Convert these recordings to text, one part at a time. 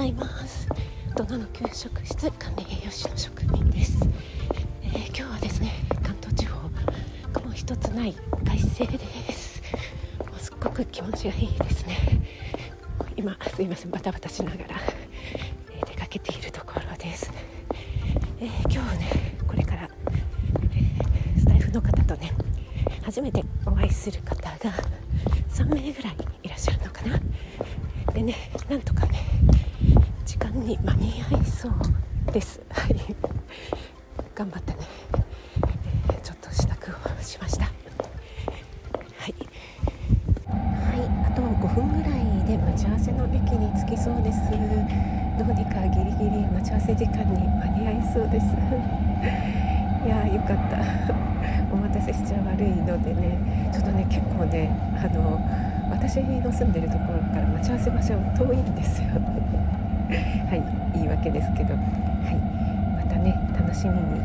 ございます。ドナの給食室管理栄養士の職員です、えー、今日はですね関東地方雲一つない快晴です。もうすっごく気持ちがいいですね。今すいませんバタバタしながら、えー、出かけているところです、えー、今日ねこれから、えスタッフの方とね初めてお会いする方が3名ぐらいいらっしゃるのかな。でねなんとかね間に間に合いそうです。はい。頑張ってね、えー、ちょっと支度をしました。はい。はい。あと5分ぐらいで待ち合わせの駅に着きそうです。どうにかギリギリ待ち合わせ時間に間に合いそうです。いやーよかった。お待たせしちゃ悪いのでね。ちょっとね結構ねあの私の住んでるところから待ち合わせ場所遠いんですよ。はい言い訳ですけどはいまたね楽しみに、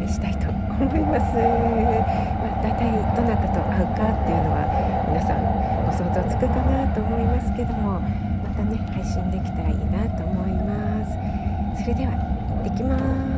えー、したいと思います、まあ、大体どなたと会うかっていうのは皆さんご想像つくかなと思いますけどもまたね配信できたらいいなと思いますそれでは行ってきます